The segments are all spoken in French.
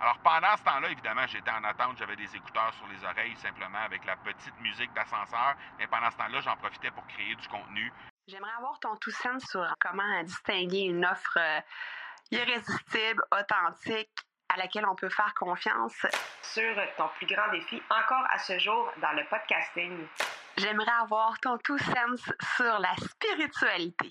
Alors pendant ce temps-là, évidemment, j'étais en attente, j'avais des écouteurs sur les oreilles simplement avec la petite musique d'ascenseur, mais pendant ce temps-là, j'en profitais pour créer du contenu. J'aimerais avoir ton tout sens sur comment distinguer une offre euh, irrésistible, authentique, à laquelle on peut faire confiance. Sur ton plus grand défi encore à ce jour dans le podcasting. J'aimerais avoir ton tout sens sur la spiritualité.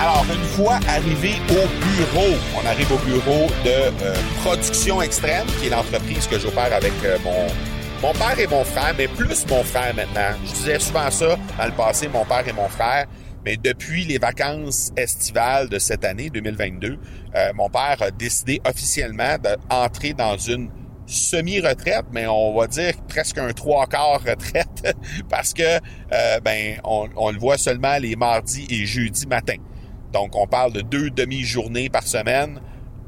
Alors, une fois arrivé au bureau, on arrive au bureau de euh, Production Extrême, qui est l'entreprise que j'opère avec euh, mon, mon père et mon frère, mais plus mon frère maintenant. Je disais souvent ça dans le passé, mon père et mon frère. Mais depuis les vacances estivales de cette année, 2022, euh, mon père a décidé officiellement d'entrer dans une semi-retraite, mais on va dire presque un trois quarts retraite, parce que ben on, on, le voit seulement les mardis et jeudis matin. Donc, on parle de deux demi-journées par semaine.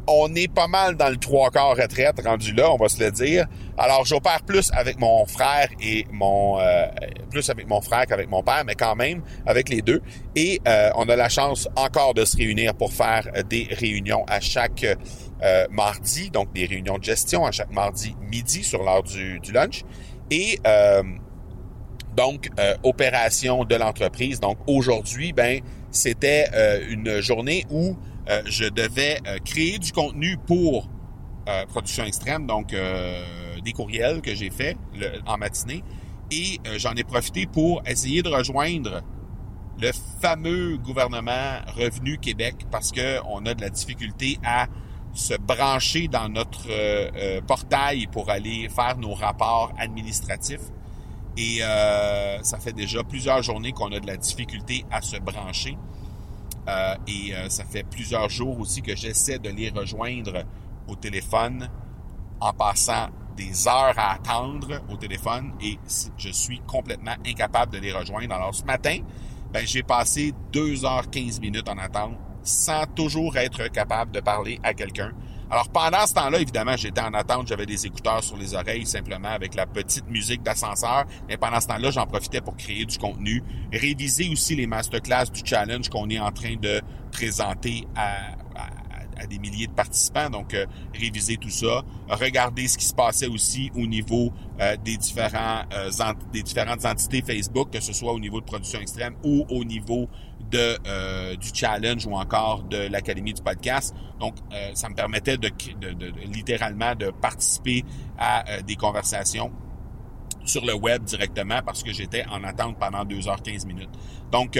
On est pas mal dans le trois quarts retraite rendu là, on va se le dire. Alors, j'opère plus avec mon frère et mon euh, plus avec mon frère qu'avec mon père, mais quand même avec les deux. Et euh, on a la chance encore de se réunir pour faire des réunions à chaque euh, mardi, donc des réunions de gestion à chaque mardi midi sur l'heure du, du lunch. Et donc opération de l'entreprise. Donc aujourd'hui, ben c'était euh, une journée où euh, je devais euh, créer du contenu pour Production Extrême, donc des courriels que j'ai fait en matinée. Et j'en ai profité pour essayer de rejoindre le fameux gouvernement Revenu Québec parce qu'on a de la difficulté à se brancher dans notre portail pour aller faire nos rapports administratifs. Et euh, ça fait déjà plusieurs journées qu'on a de la difficulté à se brancher. Euh, et euh, ça fait plusieurs jours aussi que j'essaie de les rejoindre au téléphone en passant des heures à attendre au téléphone et je suis complètement incapable de les rejoindre. Alors ce matin, ben, j'ai passé 2h15 minutes en attente sans toujours être capable de parler à quelqu'un. Alors pendant ce temps-là, évidemment, j'étais en attente, j'avais des écouteurs sur les oreilles simplement avec la petite musique d'ascenseur, mais pendant ce temps-là, j'en profitais pour créer du contenu, réviser aussi les masterclass du challenge qu'on est en train de présenter à, des milliers de participants, donc euh, réviser tout ça, regarder ce qui se passait aussi au niveau euh, euh, des différentes entités Facebook, que ce soit au niveau de production extrême ou au niveau du challenge ou encore de l'académie du podcast. Donc, ça me permettait de, littéralement de participer à des conversations sur le web directement parce que j'étais en attente pendant 2h15 minutes. Donc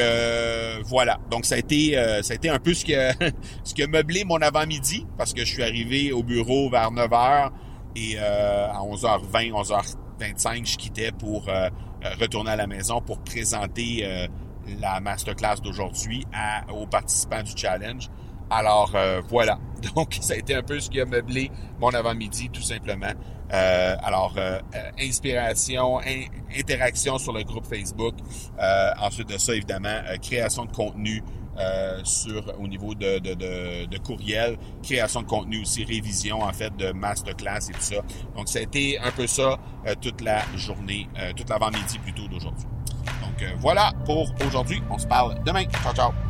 voilà. Donc ça a été ça a été un peu ce qui a, ce meublé mon avant-midi parce que je suis arrivé au bureau vers 9h et à 11h20, 11h25, je quittais pour retourner à la maison pour présenter la masterclass d'aujourd'hui aux participants du challenge. Alors euh, voilà, donc ça a été un peu ce qui a meublé mon avant-midi tout simplement. Euh, alors euh, inspiration, interaction sur le groupe Facebook. ensuite de ça, évidemment, création de contenu sur au niveau de, de, de, de, courriel, création de contenu aussi, révision en fait de masterclass et tout ça. Donc ça a été un peu ça toute la journée, toute l'avant-midi plutôt d'aujourd'hui. Donc voilà pour aujourd'hui. On se parle demain. Ciao, ciao.